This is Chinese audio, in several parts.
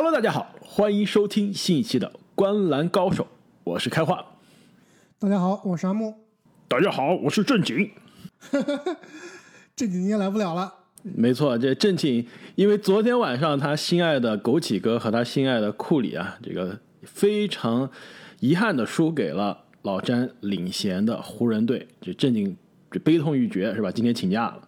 Hello，大家好，欢迎收听新一期的《观篮高手》，我是开化。大家好，我是阿木。大家好，我是正经。正经你也来不了了。没错，这正经，因为昨天晚上他心爱的枸杞哥和他心爱的库里啊，这个非常遗憾的输给了老詹领衔的湖人队，这正经这悲痛欲绝是吧？今天请假了，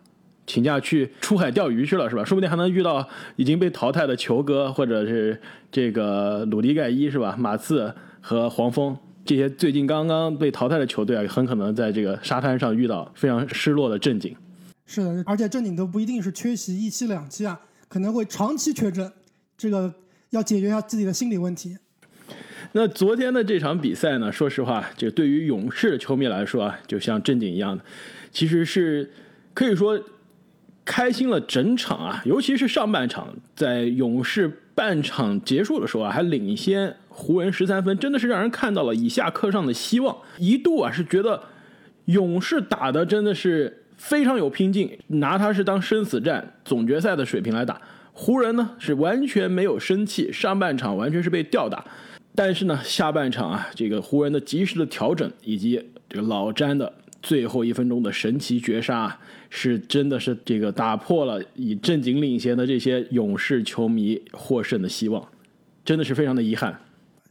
请假去出海钓鱼去了是吧？说不定还能遇到已经被淘汰的球哥，或者是这个鲁迪盖伊是吧？马刺和黄蜂这些最近刚刚被淘汰的球队啊，很可能在这个沙滩上遇到非常失落的正经。是的，而且正经都不一定是缺席一期两期啊，可能会长期缺阵，这个要解决一下自己的心理问题。那昨天的这场比赛呢，说实话，就对于勇士的球迷来说啊，就像正经一样的，其实是可以说开心了整场啊，尤其是上半场，在勇士半场结束的时候啊，还领先湖人十三分，真的是让人看到了以下课上的希望。一度啊，是觉得勇士打的真的是。非常有拼劲，拿他是当生死战、总决赛的水平来打。湖人呢是完全没有生气，上半场完全是被吊打。但是呢，下半场啊，这个湖人的及时的调整，以及这个老詹的最后一分钟的神奇绝杀，是真的是这个打破了以正经领先的这些勇士球迷获胜的希望，真的是非常的遗憾。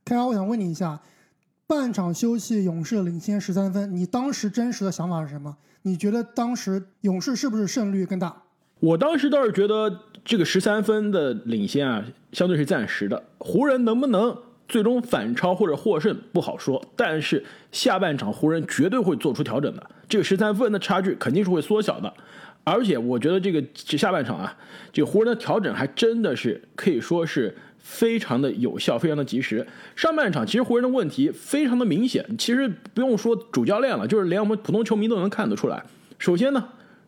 开华，我想问你一下，半场休息，勇士领先十三分，你当时真实的想法是什么？你觉得当时勇士是不是胜率更大？我当时倒是觉得这个十三分的领先啊，相对是暂时的。湖人能不能最终反超或者获胜不好说，但是下半场湖人绝对会做出调整的。这个十三分的差距肯定是会缩小的，而且我觉得这个这下半场啊，这个湖人的调整还真的是可以说是。非常的有效，非常的及时。上半场其实湖人的问题非常的明显，其实不用说主教练了，就是连我们普通球迷都能看得出来。首先呢，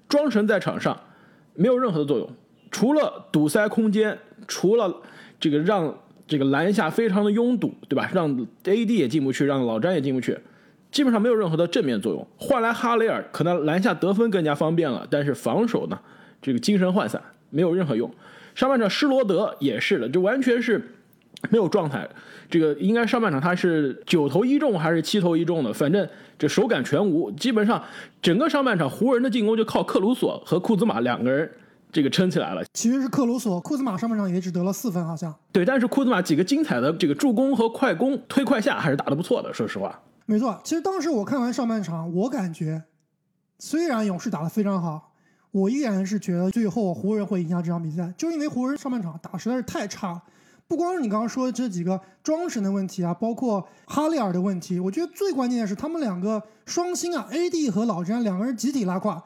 庄神在场上没有任何的作用，除了堵塞空间，除了这个让这个篮下非常的拥堵，对吧？让 AD 也进不去，让老詹也进不去，基本上没有任何的正面作用。换来哈雷尔，可能篮下得分更加方便了，但是防守呢，这个精神涣散，没有任何用。上半场施罗德也是的，就完全是没有状态。这个应该上半场他是九投一中还是七投一中的，反正这手感全无。基本上整个上半场湖人的进攻就靠克鲁索和库兹马两个人这个撑起来了。其实是克鲁索，库兹马上半场也只得了四分，好像。对，但是库兹马几个精彩的这个助攻和快攻推快下还是打得不错的，说实话。没错，其实当时我看完上半场，我感觉虽然勇士打得非常好。我依然是觉得最后湖人会赢下这场比赛，就因为湖人上半场打实在是太差了。不光是你刚刚说的这几个装神的问题啊，包括哈利尔的问题，我觉得最关键的是他们两个双星啊，AD 和老詹两个人集体拉胯。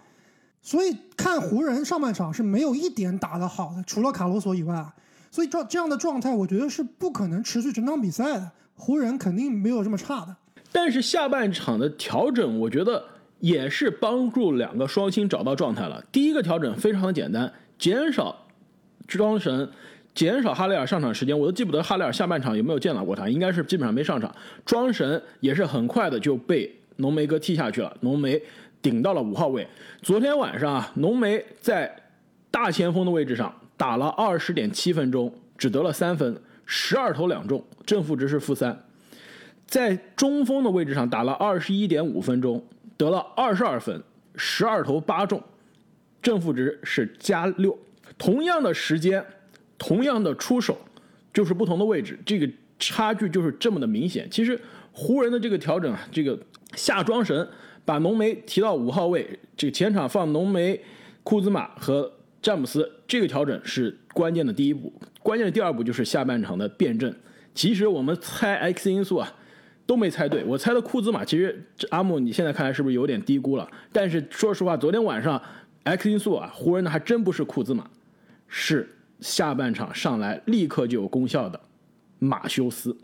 所以看湖人上半场是没有一点打得好的，除了卡罗索以外。所以这这样的状态，我觉得是不可能持续整场比赛的。湖人肯定没有这么差的。但是下半场的调整，我觉得。也是帮助两个双星找到状态了。第一个调整非常的简单，减少庄神，减少哈雷尔上场时间。我都记不得哈雷尔下半场有没有见到过他，应该是基本上没上场。庄神也是很快的就被浓眉哥踢下去了，浓眉顶到了五号位。昨天晚上啊，浓眉在大前锋的位置上打了二十点七分钟，只得了三分，十二投两中，正负值是负三。在中锋的位置上打了二十一点五分钟。得了二十二分，十二投八中，正负值是加六。同样的时间，同样的出手，就是不同的位置，这个差距就是这么的明显。其实湖人的这个调整啊，这个下庄神把浓眉提到五号位，这个前场放浓眉、库兹马和詹姆斯，这个调整是关键的第一步。关键的第二步就是下半场的辩证。其实我们猜 X 因素啊。都没猜对，我猜的库兹马，其实阿木你现在看来是不是有点低估了？但是说实话，昨天晚上 X 因素啊，湖人的还真不是库兹马，是下半场上来立刻就有功效的马修斯。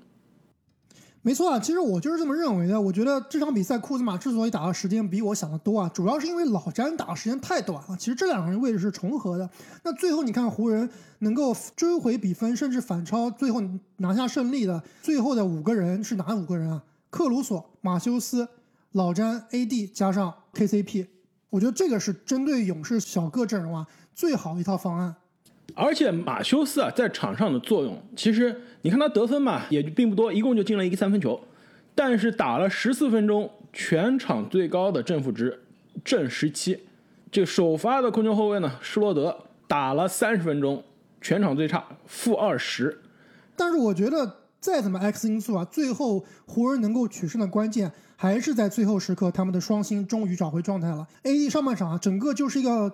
没错啊，其实我就是这么认为的。我觉得这场比赛库兹马之所以打的时间比我想的多啊，主要是因为老詹打的时间太短了。其实这两个人位置是重合的。那最后你看湖人能够追回比分，甚至反超，最后拿下胜利的最后的五个人是哪五个人啊？克鲁索、马修斯、老詹、AD 加上 KCP。我觉得这个是针对勇士小个阵容啊最好一套方案。而且马修斯啊，在场上的作用，其实你看他得分嘛，也并不多，一共就进了一个三分球，但是打了十四分钟，全场最高的正负值正十七。这首发的控球后卫呢，施罗德打了三十分钟，全场最差负二十。但是我觉得再怎么 X 因素啊，最后湖人能够取胜的关键还是在最后时刻，他们的双星终于找回状态了。AD 上半场啊，整个就是一个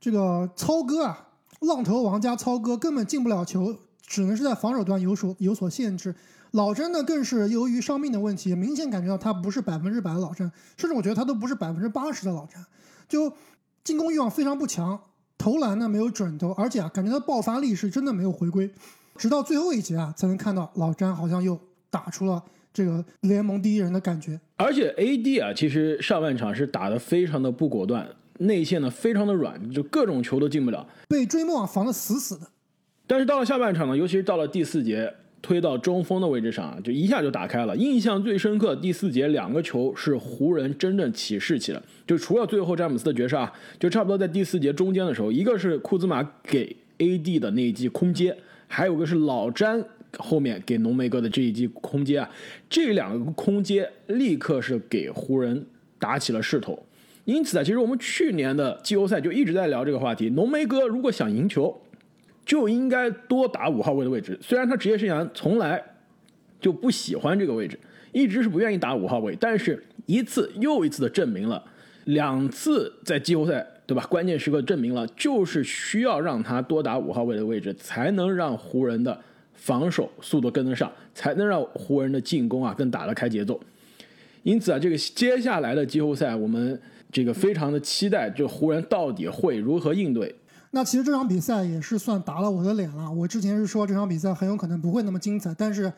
这个操戈啊。浪头王加操哥根本进不了球，只能是在防守端有所有所限制。老詹呢，更是由于伤病的问题，明显感觉到他不是百分之百的老詹，甚至我觉得他都不是百分之八十的老詹。就进攻欲望非常不强，投篮呢没有准头，而且啊，感觉他爆发力是真的没有回归。直到最后一节啊，才能看到老詹好像又打出了这个联盟第一人的感觉。而且 AD 啊，其实上半场是打得非常的不果断。内线呢非常的软，就各种球都进不了，被追梦防得死死的。但是到了下半场呢，尤其是到了第四节，推到中锋的位置上啊，就一下就打开了。印象最深刻，第四节两个球是湖人真正起士气了，就除了最后詹姆斯的绝杀，就差不多在第四节中间的时候，一个是库兹马给 AD 的那一记空接，还有个是老詹后面给浓眉哥的这一记空接啊，这两个空接立刻是给湖人打起了势头。因此啊，其实我们去年的季后赛就一直在聊这个话题。浓眉哥如果想赢球，就应该多打五号位的位置。虽然他职业生涯从来就不喜欢这个位置，一直是不愿意打五号位，但是一次又一次的证明了，两次在季后赛对吧？关键时刻证明了，就是需要让他多打五号位的位置，才能让湖人的防守速度跟得上，才能让湖人的进攻啊更打得开节奏。因此啊，这个接下来的季后赛我们。这个非常的期待，就湖人到底会如何应对？那其实这场比赛也是算打了我的脸了。我之前是说这场比赛很有可能不会那么精彩，但是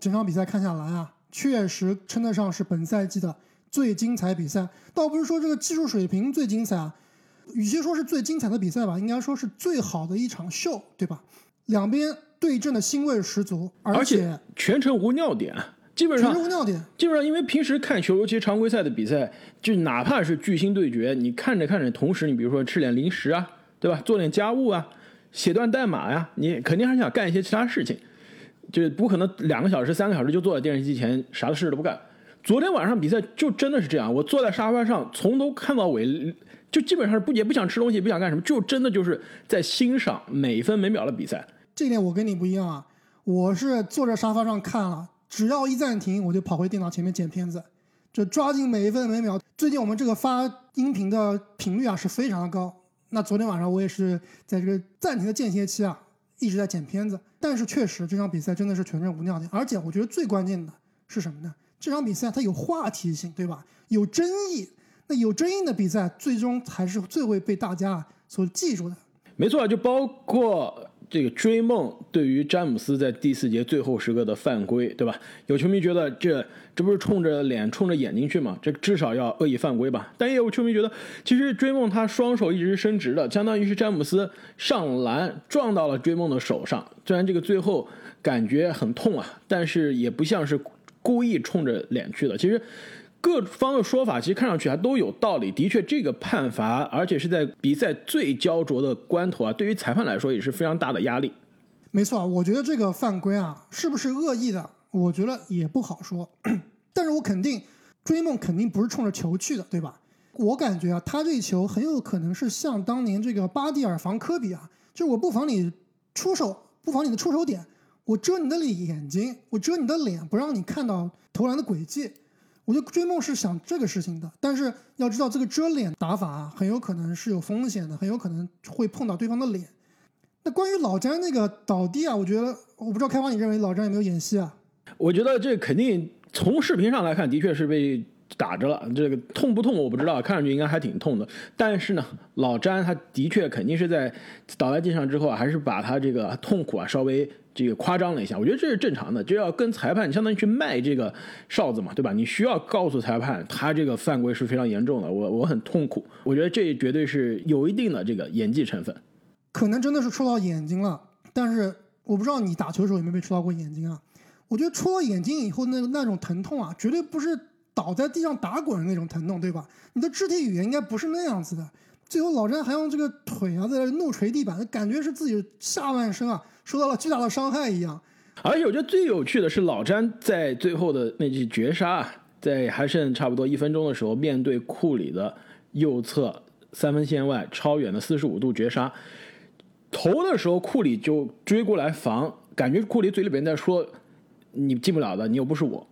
整场比赛看下来啊，确实称得上是本赛季的最精彩比赛。倒不是说这个技术水平最精彩啊，与其说是最精彩的比赛吧，应该说是最好的一场秀，对吧？两边对阵的腥味十足，而且全程无尿点。基本上，基本上，因为平时看球，尤其常规赛的比赛，就哪怕是巨星对决，你看着看着，同时你比如说吃点零食啊，对吧？做点家务啊，写段代码呀，你肯定还想干一些其他事情，就不可能两个小时、三个小时就坐在电视机前啥的事都不干。昨天晚上比赛就真的是这样，我坐在沙发上从头看到尾，就基本上不也不想吃东西，不想干什么，就真的就是在欣赏每分每秒的比赛。这点我跟你不一样啊，我是坐在沙发上看了。只要一暂停，我就跑回电脑前面剪片子，就抓紧每一分每秒。最近我们这个发音频的频率啊是非常的高。那昨天晚上我也是在这个暂停的间歇期啊，一直在剪片子。但是确实这场比赛真的是全程无尿点，而且我觉得最关键的是什么呢？这场比赛它有话题性，对吧？有争议。那有争议的比赛，最终才是最会被大家所记住的。没错，就包括。这个追梦对于詹姆斯在第四节最后时刻的犯规，对吧？有球迷觉得这这不是冲着脸、冲着眼睛去吗？这至少要恶意犯规吧？但也有球迷觉得，其实追梦他双手一直伸直的，相当于是詹姆斯上篮撞到了追梦的手上。虽然这个最后感觉很痛啊，但是也不像是故意冲着脸去的。其实。各方的说法其实看上去还都有道理，的确，这个判罚，而且是在比赛最焦灼的关头啊，对于裁判来说也是非常大的压力。没错，我觉得这个犯规啊，是不是恶意的？我觉得也不好说。但是我肯定，追梦肯定不是冲着球去的，对吧？我感觉啊，他这球很有可能是像当年这个巴蒂尔防科比啊，就是我不防你出手，不防你的出手点，我遮你的眼睛，我遮你的脸，不让你看到投篮的轨迹。我觉得追梦是想这个事情的，但是要知道这个遮脸打法，很有可能是有风险的，很有可能会碰到对方的脸。那关于老詹那个倒地啊，我觉得我不知道开发你认为老詹有没有演戏啊？我觉得这肯定从视频上来看，的确是被打着了。这个痛不痛我不知道，看上去应该还挺痛的。但是呢，老詹他的确肯定是在倒在地上之后啊，还是把他这个痛苦啊稍微。这个夸张了一下，我觉得这是正常的，就要跟裁判相当于去卖这个哨子嘛，对吧？你需要告诉裁判，他这个犯规是非常严重的，我我很痛苦。我觉得这绝对是有一定的这个演技成分，可能真的是戳到眼睛了。但是我不知道你打球的时候有没有被戳到过眼睛啊？我觉得戳到眼睛以后那那种疼痛啊，绝对不是倒在地上打滚的那种疼痛，对吧？你的肢体语言应该不是那样子的。最后老詹还用这个腿啊在那怒捶地板，感觉是自己下半身啊受到了巨大的伤害一样。而且我觉得最有趣的是老詹在最后的那记绝杀，在还剩差不多一分钟的时候，面对库里的右侧三分线外超远的四十五度绝杀，投的时候库里就追过来防，感觉库里嘴里边在说你进不了的，你又不是我。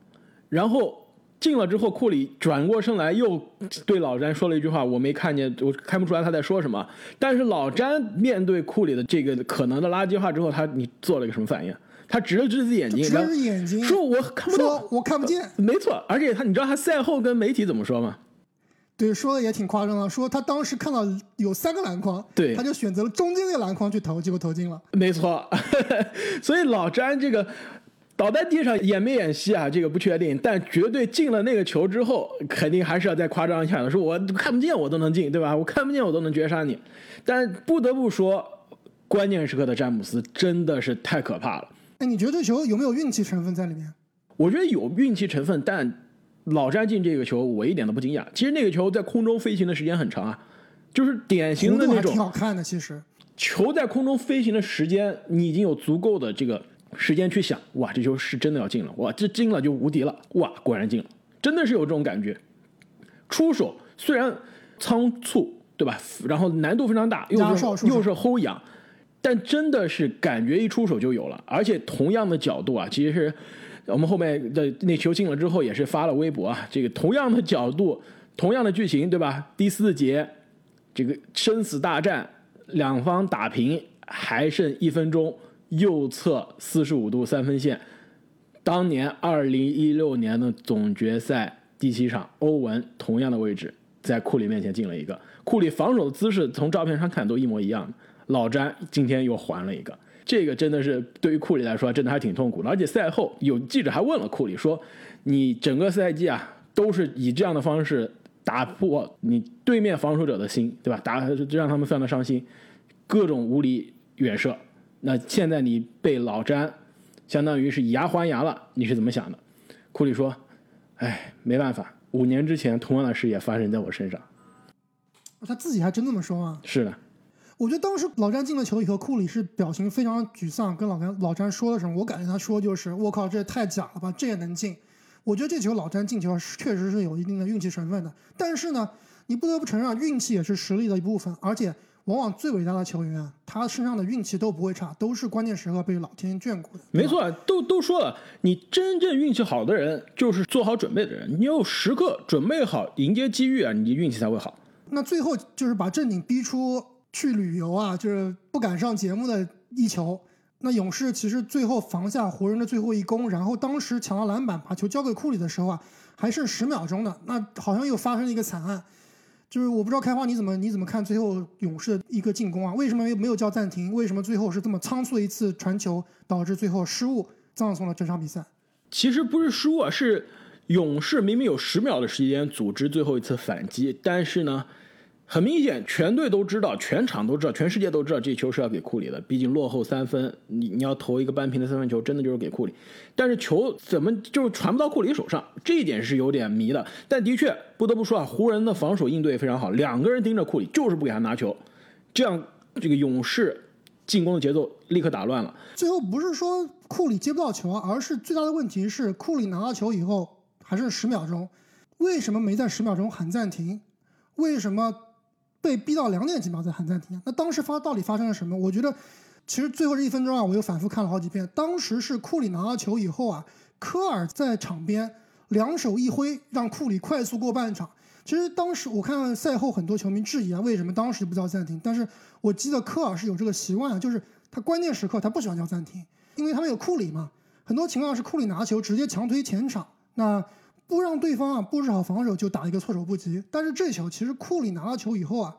然后进了之后，库里转过身来又对老詹说了一句话，我没看见，我看不出来他在说什么。但是老詹面对库里的这个可能的垃圾话之后，他你做了一个什么反应？他直了指自己眼睛，直了指眼睛，说我看不到，我看不见。没错，而且他，你知道他赛后跟媒体怎么说吗？对，说的也挺夸张的，说他当时看到有三个篮筐，对，他就选择了中间那个篮筐去投，结果投进了。没错，所以老詹这个倒在地上演没演戏啊？这个不确定，但绝对进了那个球之后，肯定还是要再夸张一下的，说我看不见我都能进，对吧？我看不见我都能绝杀你。但不得不说，关键时刻的詹姆斯真的是太可怕了。哎，你觉得这球有没有运气成分在里面？我觉得有运气成分，但老詹进这个球，我一点都不惊讶。其实那个球在空中飞行的时间很长啊，就是典型的那种。挺好看的，其实。球在空中飞行的时间，你已经有足够的这个时间去想，哇，这球是真的要进了，哇，这进了就无敌了，哇，果然进了，真的是有这种感觉。出手虽然仓促，对吧？然后难度非常大，又是又是后仰。但真的是感觉一出手就有了，而且同样的角度啊，其实是我们后面的那球进了之后也是发了微博啊，这个同样的角度，同样的剧情，对吧？第四节这个生死大战，两方打平，还剩一分钟，右侧四十五度三分线，当年二零一六年的总决赛第七场，欧文同样的位置，在库里面前进了一个，库里防守的姿势从照片上看都一模一样的。老詹今天又还了一个，这个真的是对于库里来说真的还挺痛苦的。而且赛后有记者还问了库里说：“你整个赛季啊都是以这样的方式打破你对面防守者的心，对吧？打让他们非常的伤心，各种无理远射。那现在你被老詹相当于是以牙还牙了，你是怎么想的？”库里说：“哎，没办法，五年之前同样的事也发生在我身上。”他自己还真这么说啊？是的。我觉得当时老詹进了球以后，库里是表情非常沮丧，跟老詹老詹说了什么？我感觉他说就是“我靠，这也太假了吧，这也能进？”我觉得这球老詹进球确实是有一定的运气成分的。但是呢，你不得不承认，运气也是实力的一部分。而且，往往最伟大的球员啊，他身上的运气都不会差，都是关键时刻被老天眷顾的。没错，都都说了，你真正运气好的人，就是做好准备的人。你有时刻准备好迎接机遇啊，你的运气才会好。那最后就是把正经逼出。去旅游啊，就是不敢上节目的一球。那勇士其实最后防下湖人的最后一攻，然后当时抢到篮板，把球交给库里的时候啊，还剩十秒钟的，那好像又发生了一个惨案。就是我不知道开花你怎么你怎么看最后勇士的一个进攻啊？为什么没有叫暂停？为什么最后是这么仓促的一次传球，导致最后失误，葬送了整场比赛？其实不是失误啊，是勇士明明有十秒的时间组织最后一次反击，但是呢？很明显，全队都知道，全场都知道，全世界都知道，这球是要给库里的。毕竟落后三分，你你要投一个扳平的三分球，真的就是给库里。但是球怎么就传不到库里手上？这一点是有点迷的。但的确不得不说啊，湖人的防守应对非常好，两个人盯着库里，就是不给他拿球，这样这个勇士进攻的节奏立刻打乱了。最后不是说库里接不到球，而是最大的问题是库里拿到球以后还剩十秒钟，为什么没在十秒钟喊暂停？为什么？被逼到两点几秒才喊暂停，那当时发到底发生了什么？我觉得，其实最后这一分钟啊，我又反复看了好几遍。当时是库里拿到球以后啊，科尔在场边两手一挥，让库里快速过半场。其实当时我看赛后很多球迷质疑啊，为什么当时不叫暂停？但是我记得科尔是有这个习惯，就是他关键时刻他不喜欢叫暂停，因为他们有库里嘛。很多情况是库里拿球直接强推前场，那。不让对方啊布置好防守就打一个措手不及，但是这球其实库里拿到球以后啊，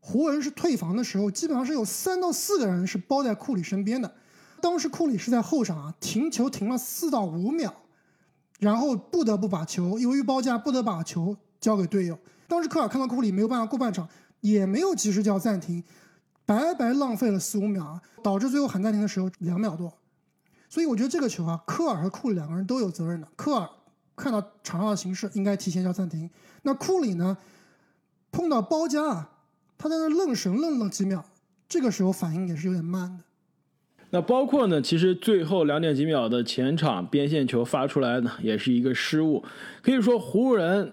湖人是退防的时候，基本上是有三到四个人是包在库里身边的。当时库里是在后场啊停球停了四到五秒，然后不得不把球由于包夹不得把球交给队友。当时科尔看到库里没有办法过半场，也没有及时叫暂停，白白浪费了四五秒啊，导致最后喊暂停的时候两秒多。所以我觉得这个球啊，科尔和库里两个人都有责任的。科尔。看到场上的形势，应该提前叫暂停。那库里呢？碰到包夹，他他在那愣神愣了几秒，这个时候反应也是有点慢的。那包括呢，其实最后两点几秒的前场边线球发出来呢，也是一个失误。可以说湖人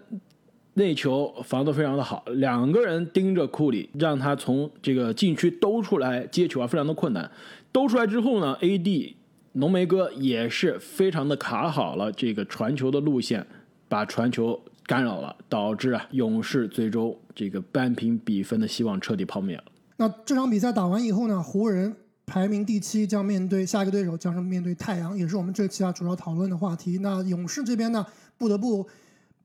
那球防得非常的好，两个人盯着库里，让他从这个禁区兜出来接球啊，非常的困难。兜出来之后呢，AD 浓眉哥也是非常的卡好了这个传球的路线，把传球干扰了，导致啊勇士最终这个扳平比分的希望彻底破灭了。那这场比赛打完以后呢，湖人。排名第七将面对下一个对手，将是面对太阳，也是我们这期啊主要讨论的话题。那勇士这边呢，不得不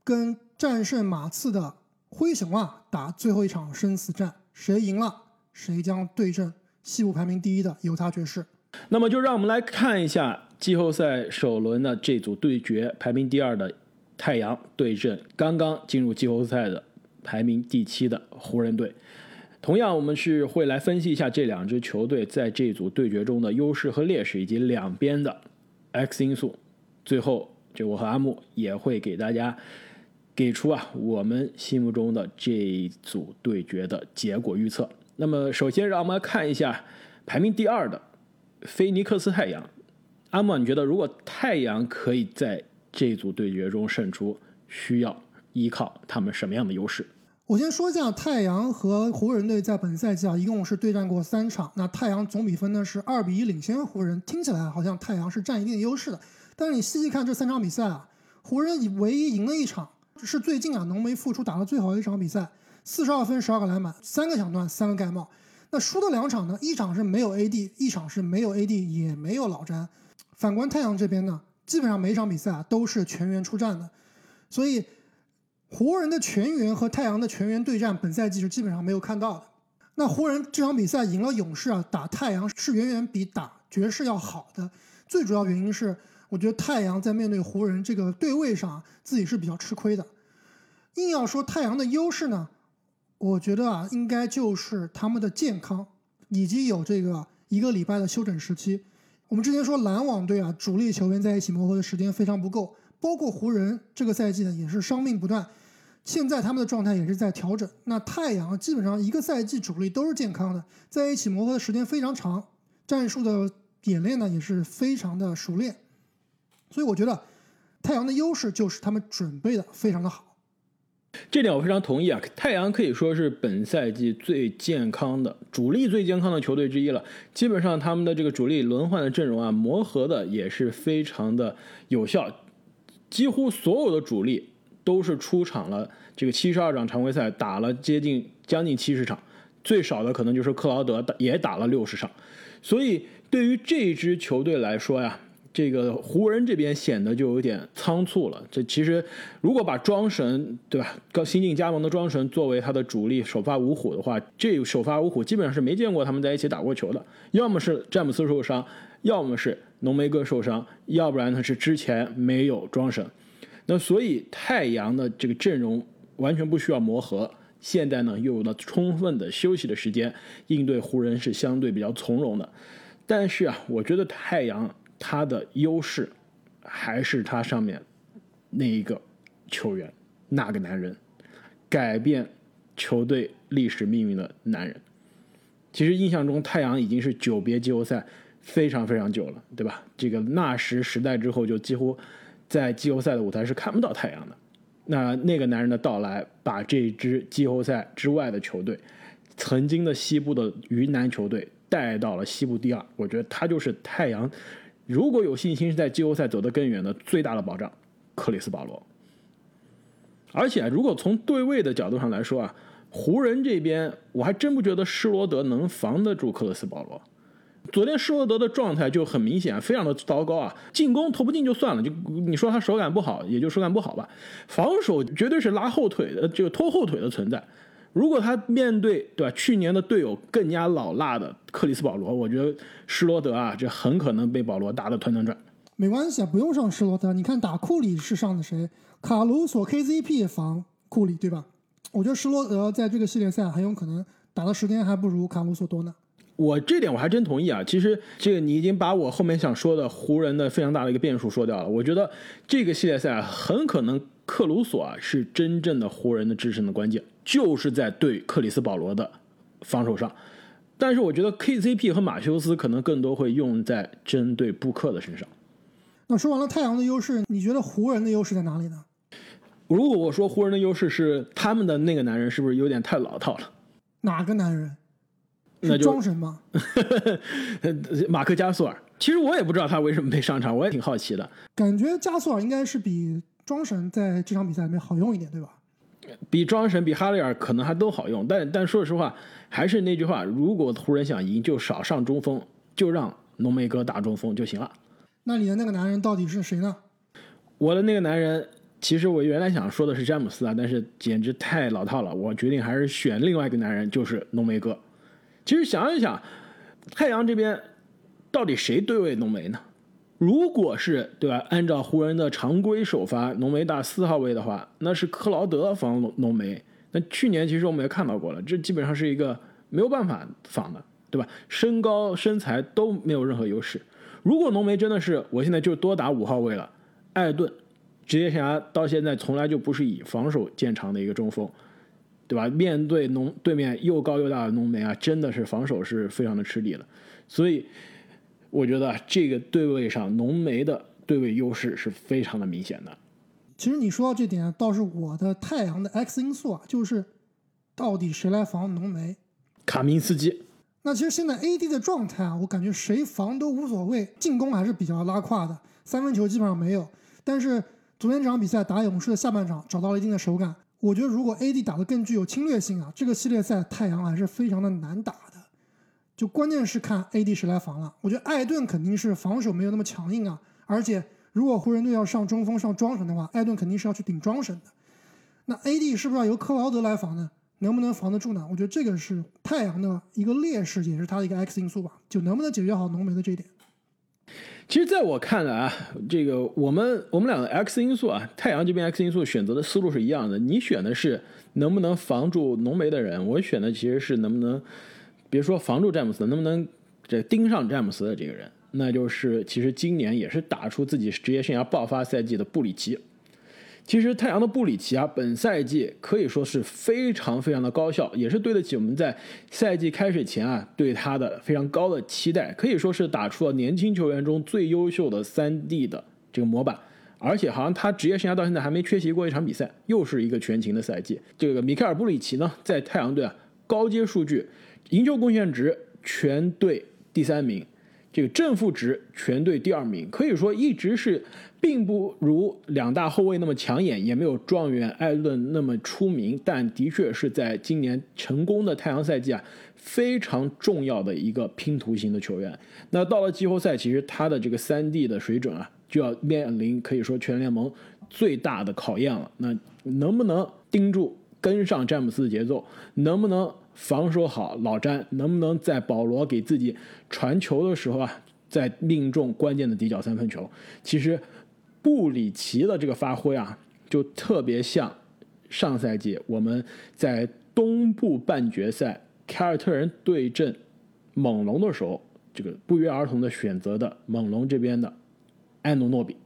跟战胜马刺的灰熊啊打最后一场生死战，谁赢了，谁将对阵西部排名第一的犹他爵士。那么就让我们来看一下季后赛首轮的这组对决，排名第二的太阳对阵刚刚进入季后赛的排名第七的湖人队。同样，我们是会来分析一下这两支球队在这组对决中的优势和劣势，以及两边的 X 因素。最后，就我和阿木也会给大家给出啊我们心目中的这一组对决的结果预测。那么，首先让我们来看一下排名第二的菲尼克斯太阳。阿莫，你觉得如果太阳可以在这组对决中胜出，需要依靠他们什么样的优势？我先说一下太阳和湖人队在本赛季啊，一共是对战过三场。那太阳总比分呢是二比一领先湖人，听起来好像太阳是占一定优势的。但是你细细看这三场比赛啊，湖人唯一赢了一场，是最近啊浓眉复出打的最好的一场比赛，四十二分十二个篮板，三个抢断，三个盖帽。那输的两场呢，一场是没有 AD，一场是没有 AD 也没有老詹。反观太阳这边呢，基本上每场比赛啊都是全员出战的，所以。湖人的全员和太阳的全员对战，本赛季是基本上没有看到的。那湖人这场比赛赢了勇士啊，打太阳是远远比打爵士要好的。最主要原因是，我觉得太阳在面对湖人这个对位上，自己是比较吃亏的。硬要说太阳的优势呢，我觉得啊，应该就是他们的健康，以及有这个一个礼拜的休整时期。我们之前说篮网队啊，主力球员在一起磨合的时间非常不够。包括湖人这个赛季呢，也是伤病不断，现在他们的状态也是在调整。那太阳基本上一个赛季主力都是健康的，在一起磨合的时间非常长，战术的演练呢也是非常的熟练，所以我觉得太阳的优势就是他们准备的非常的好。这点我非常同意啊！太阳可以说是本赛季最健康的主力、最健康的球队之一了。基本上他们的这个主力轮换的阵容啊，磨合的也是非常的有效。几乎所有的主力都是出场了，这个七十二场常规赛打了接近将近七十场，最少的可能就是克劳德也打了六十场，所以对于这支球队来说呀，这个湖人这边显得就有点仓促了。这其实如果把庄神对吧，刚新晋加盟的庄神作为他的主力首发五虎的话，这首发五虎基本上是没见过他们在一起打过球的，要么是詹姆斯受伤，要么是。浓眉哥受伤，要不然呢是之前没有庄神，那所以太阳的这个阵容完全不需要磨合，现在呢又有了充分的休息的时间，应对湖人是相对比较从容的。但是啊，我觉得太阳他的优势还是他上面那一个球员，那个男人，改变球队历史命运的男人。其实印象中太阳已经是久别季后赛。非常非常久了，对吧？这个纳什时代之后，就几乎在季后赛的舞台是看不到太阳的。那那个男人的到来，把这支季后赛之外的球队，曾经的西部的云南球队带到了西部第二。我觉得他就是太阳，如果有信心是在季后赛走得更远的最大的保障，克里斯保罗。而且，如果从对位的角度上来说啊，湖人这边我还真不觉得施罗德能防得住克里斯保罗。昨天施罗德的状态就很明显，非常的糟糕啊！进攻投不进就算了，就你说他手感不好，也就手感不好吧。防守绝对是拉后腿的，这个拖后腿的存在。如果他面对对吧去年的队友更加老辣的克里斯保罗，我觉得施罗德啊，这很可能被保罗打得团团转。没关系啊，不用上施罗德，你看打库里是上的谁？卡鲁索 KZP 防库里对吧？我觉得施罗德在这个系列赛很有可能打的时间还不如卡鲁索多呢。我这点我还真同意啊！其实这个你已经把我后面想说的湖人的非常大的一个变数说掉了。我觉得这个系列赛很可能克鲁索啊是真正的湖人的制胜的关键，就是在对克里斯保罗的防守上。但是我觉得 KCP 和马修斯可能更多会用在针对布克的身上。那说完了太阳的优势，你觉得湖人的优势在哪里呢？如果我说湖人的优势是他们的那个男人，是不是有点太老套了？哪个男人？那就庄神吗？马克加索尔。其实我也不知道他为什么没上场，我也挺好奇的。感觉加索尔应该是比庄神在这场比赛里面好用一点，对吧？比庄神、比哈雷尔可能还都好用，但但说实话，还是那句话，如果湖人想赢，就少上中锋，就让浓眉哥打中锋就行了。那你的那个男人到底是谁呢？我的那个男人，其实我原来想说的是詹姆斯啊，但是简直太老套了，我决定还是选另外一个男人，就是浓眉哥。其实想一想，太阳这边到底谁对位浓眉呢？如果是对吧？按照湖人的常规首发，浓眉打四号位的话，那是克劳德防浓浓眉。那去年其实我们也看到过了，这基本上是一个没有办法防的，对吧？身高身材都没有任何优势。如果浓眉真的是我现在就多打五号位了，艾顿职业生涯到现在从来就不是以防守见长的一个中锋，对吧？面对浓对面又高又大的浓眉啊，真的是防守是非常的吃力了，所以。我觉得这个对位上浓眉的对位优势是非常的明显的。其实你说到这点，倒是我的太阳的 X 因素啊，就是到底谁来防浓眉？卡明斯基。那其实现在 AD 的状态啊，我感觉谁防都无所谓，进攻还是比较拉胯的，三分球基本上没有。但是昨天这场比赛打勇士的下半场找到了一定的手感。我觉得如果 AD 打得更具有侵略性啊，这个系列赛太阳还是非常的难打。就关键是看 AD 谁来防了。我觉得艾顿肯定是防守没有那么强硬啊，而且如果湖人队要上中锋上庄神的话，艾顿肯定是要去顶庄神的。那 AD 是不是要由克劳德来防呢？能不能防得住呢？我觉得这个是太阳的一个劣势，也是他的一个 X 因素吧。就能不能解决好浓眉的这一点？其实，在我看来啊，这个我们我们两个 X 因素啊，太阳这边 X 因素选择的思路是一样的。你选的是能不能防住浓眉的人，我选的其实是能不能。别说防住詹姆斯，能不能这盯上詹姆斯的这个人，那就是其实今年也是打出自己职业生涯爆发赛季的布里奇。其实太阳的布里奇啊，本赛季可以说是非常非常的高效，也是对得起我们在赛季开始前啊对他的非常高的期待，可以说是打出了年轻球员中最优秀的三 D 的这个模板。而且好像他职业生涯到现在还没缺席过一场比赛，又是一个全勤的赛季。这个米凯尔布里奇呢，在太阳队啊高阶数据。赢球贡献值全队第三名，这个正负值全队第二名，可以说一直是并不如两大后卫那么抢眼，也没有状元艾伦那么出名，但的确是在今年成功的太阳赛季啊，非常重要的一个拼图型的球员。那到了季后赛，其实他的这个三 D 的水准啊，就要面临可以说全联盟最大的考验了。那能不能盯住跟上詹姆斯的节奏？能不能？防守好，老詹能不能在保罗给自己传球的时候啊，再命中关键的底角三分球？其实布里奇的这个发挥啊，就特别像上赛季我们在东部半决赛凯尔特人对阵猛龙的时候，这个不约而同的选择的猛龙这边的安努诺比，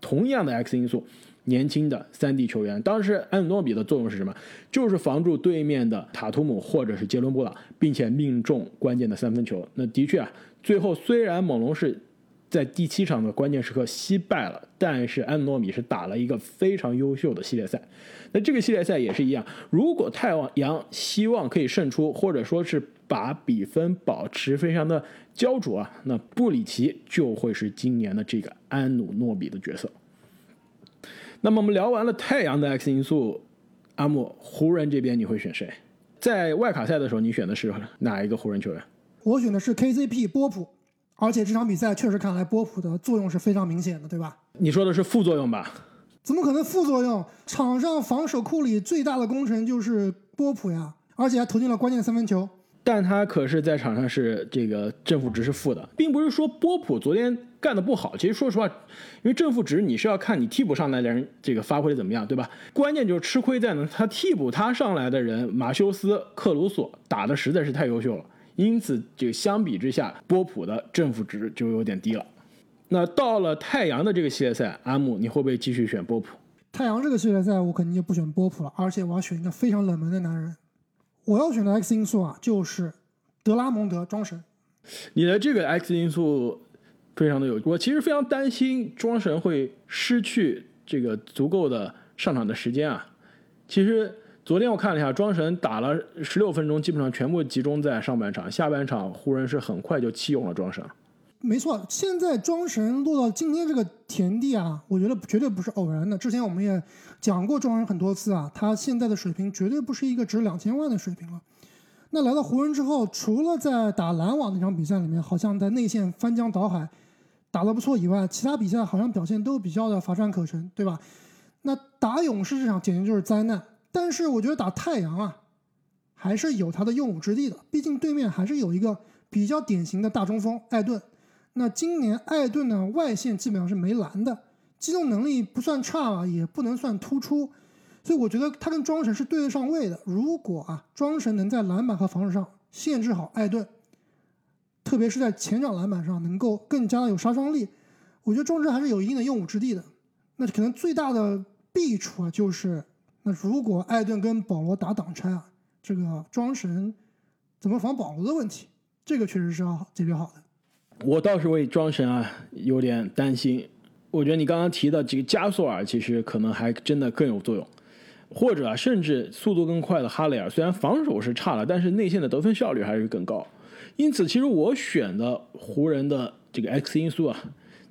同样的 X 因素。年轻的三 D 球员，当时安诺比的作用是什么？就是防住对面的塔图姆或者是杰伦布朗，并且命中关键的三分球。那的确啊，最后虽然猛龙是在第七场的关键时刻惜败了，但是安诺比是打了一个非常优秀的系列赛。那这个系列赛也是一样，如果太阳希望可以胜出，或者说是把比分保持非常的焦灼啊，那布里奇就会是今年的这个安努诺比的角色。那么我们聊完了太阳的 X 因素，阿木，湖人这边你会选谁？在外卡赛的时候，你选的是哪一个湖人球员？我选的是 KCP 波普，而且这场比赛确实看来波普的作用是非常明显的，对吧？你说的是副作用吧？怎么可能副作用？场上防守库里最大的功臣就是波普呀，而且还投进了关键三分球。但他可是在场上是这个正负值是负的，并不是说波普昨天干的不好。其实说实话，因为正负值你是要看你替补上来的人这个发挥的怎么样，对吧？关键就是吃亏在呢，他替补他上来的人马修斯、克鲁索打的实在是太优秀了，因此这个相比之下，波普的正负值就有点低了。那到了太阳的这个系列赛，阿姆你会不会继续选波普？太阳这个系列赛我肯定就不选波普了，而且我要选一个非常冷门的男人。我要选的 X 因素啊，就是德拉蒙德庄神。你的这个 X 因素非常的有，我其实非常担心庄神会失去这个足够的上场的时间啊。其实昨天我看了一下，庄神打了十六分钟，基本上全部集中在上半场，下半场湖人是很快就弃用了庄神。没错，现在庄神落到今天这个田地啊，我觉得绝对不是偶然的。之前我们也讲过庄神很多次啊，他现在的水平绝对不是一个值两千万的水平了。那来到湖人之后，除了在打篮网那场比赛里面，好像在内线翻江倒海，打得不错以外，其他比赛好像表现都比较的乏善可陈，对吧？那打勇士这场简直就是灾难。但是我觉得打太阳啊，还是有他的用武之地的，毕竟对面还是有一个比较典型的大中锋艾顿。那今年艾顿呢，外线基本上是没蓝的，机动能力不算差吧，也不能算突出，所以我觉得他跟庄神是对得上位的。如果啊，庄神能在篮板和防守上限制好艾顿，特别是在前场篮板上能够更加的有杀伤力，我觉得庄神还是有一定的用武之地的。那可能最大的弊处啊，就是那如果艾顿跟保罗打挡拆啊，这个庄神怎么防保罗的问题，这个确实是要解决好的。我倒是为庄神啊有点担心，我觉得你刚刚提的这个加索尔其实可能还真的更有作用，或者啊甚至速度更快的哈雷尔，虽然防守是差了，但是内线的得分效率还是更高。因此，其实我选的湖人的这个 X 因素啊，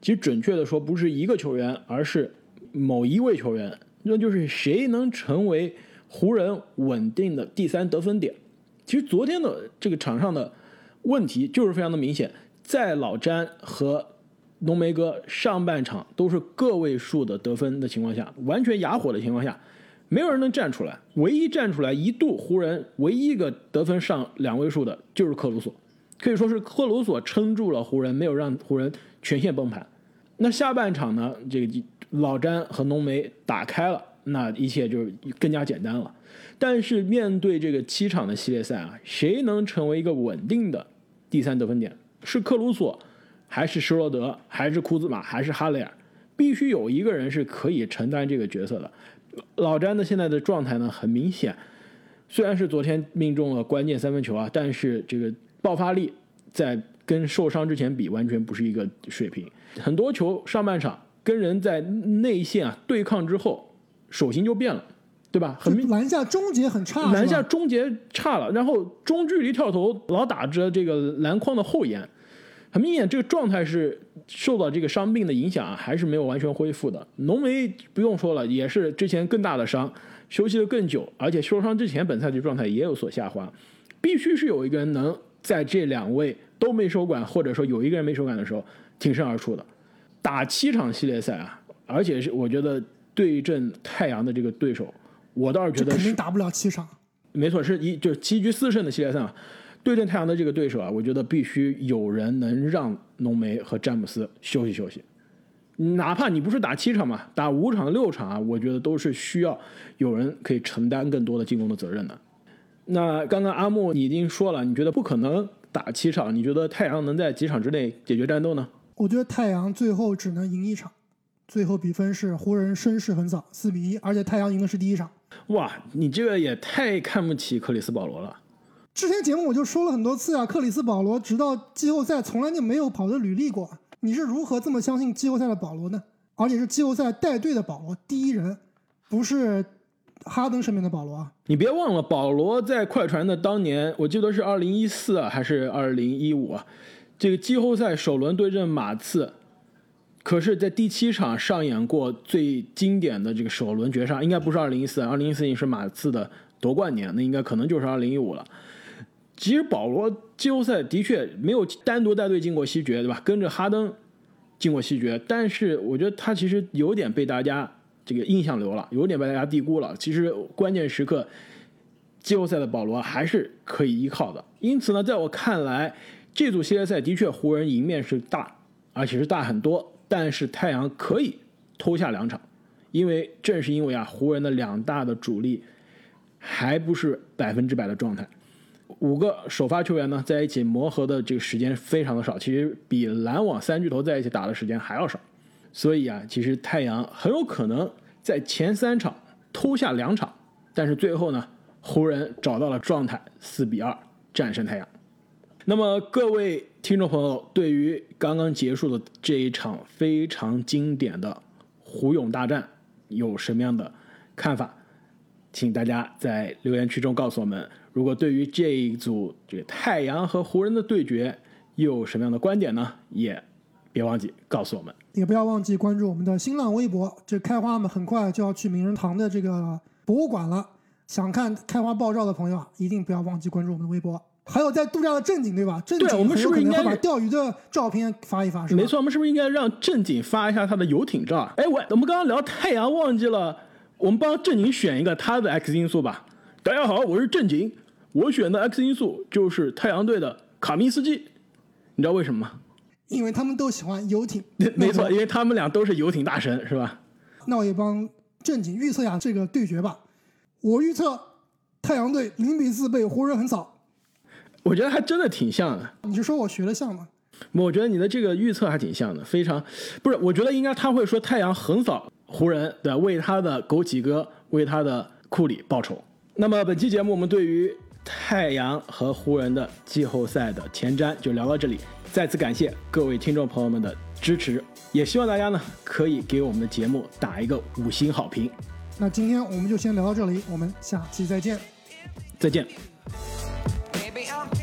其实准确的说不是一个球员，而是某一位球员，那就是谁能成为湖人稳定的第三得分点。其实昨天的这个场上的问题就是非常的明显。在老詹和浓眉哥上半场都是个位数的得分的情况下，完全哑火的情况下，没有人能站出来。唯一站出来一度湖人唯一一个得分上两位数的就是克鲁索，可以说是克鲁索撑住了湖人，没有让湖人全线崩盘。那下半场呢？这个老詹和浓眉打开了，那一切就更加简单了。但是面对这个七场的系列赛啊，谁能成为一个稳定的第三得分点？是克鲁索，还是施罗德，还是库兹马，还是哈雷尔？必须有一个人是可以承担这个角色的。老詹的现在的状态呢，很明显，虽然是昨天命中了关键三分球啊，但是这个爆发力在跟受伤之前比，完全不是一个水平。很多球上半场跟人在内线啊对抗之后，手型就变了，对吧？很明篮下终结很差，篮下终结差了，然后中距离跳投老打着这个篮筐的后沿。很明显，这个状态是受到这个伤病的影响，还是没有完全恢复的。浓眉不用说了，也是之前更大的伤，休息的更久，而且受伤之前本赛季状态也有所下滑。必须是有一个人能在这两位都没手感，或者说有一个人没手感的时候挺身而出的。打七场系列赛啊，而且是我觉得对阵太阳的这个对手，我倒是觉得肯定打不了七场。没错，是一就是七局四胜的系列赛嘛。对阵太阳的这个对手啊，我觉得必须有人能让浓眉和詹姆斯休息休息，哪怕你不是打七场嘛，打五场、六场啊，我觉得都是需要有人可以承担更多的进攻的责任的。那刚刚阿木你已经说了，你觉得不可能打七场，你觉得太阳能在几场之内解决战斗呢？我觉得太阳最后只能赢一场，最后比分是湖人声势横扫四比一，而且太阳赢的是第一场。哇，你这个也太看不起克里斯保罗了。之前节目我就说了很多次啊，克里斯保罗直到季后赛从来就没有跑的履历过。你是如何这么相信季后赛的保罗呢？而且是季后赛带队的保罗，第一人，不是哈登身边的保罗啊！你别忘了，保罗在快船的当年，我记得是二零一四啊，还是二零一五啊？这个季后赛首轮对阵马刺，可是，在第七场上演过最经典的这个首轮绝杀，应该不是二零一四，二零一四年是马刺的夺冠年，那应该可能就是二零一五了。其实保罗季后赛的确没有单独带队进过西决，对吧？跟着哈登进过西决，但是我觉得他其实有点被大家这个印象流了，有点被大家低估了。其实关键时刻，季后赛的保罗还是可以依靠的。因此呢，在我看来，这组系列赛的确湖人赢面是大，而且是大很多。但是太阳可以偷下两场，因为正是因为啊，湖人的两大的主力还不是百分之百的状态。五个首发球员呢，在一起磨合的这个时间非常的少，其实比篮网三巨头在一起打的时间还要少。所以啊，其实太阳很有可能在前三场偷下两场，但是最后呢，湖人找到了状态，四比二战胜太阳。那么各位听众朋友，对于刚刚结束的这一场非常经典的湖勇大战，有什么样的看法？请大家在留言区中告诉我们。如果对于这一组这个太阳和湖人的对决又有什么样的观点呢？也别忘记告诉我们。也不要忘记关注我们的新浪微博。这开花们很快就要去名人堂的这个博物馆了，想看开花爆照的朋友啊，一定不要忘记关注我们的微博。还有在度假的正经对吧？正经我们是不是应该把钓鱼的照片发一发？是？没错，我们是不是应该让正经发一下他的游艇照啊？哎，我我们刚刚聊太阳，忘记了，我们帮正经选一个他的 X 因素吧。大家好，我是正经。我选的 X 因素就是太阳队的卡米斯基，你知道为什么吗？因为他们都喜欢游艇。没错，因为他们俩都是游艇大神，是吧？那我也帮正经预测一下这个对决吧。我预测太阳队零比四被湖人横扫。我觉得还真的挺像的。你是说我学的像吗？我觉得你的这个预测还挺像的，非常不是。我觉得应该他会说太阳横扫湖人，对为他的枸杞哥，为他的库里报仇。那么本期节目我们对于。太阳和湖人的季后赛的前瞻就聊到这里，再次感谢各位听众朋友们的支持，也希望大家呢可以给我们的节目打一个五星好评。那今天我们就先聊到这里，我们下期再见，再见。me, I'm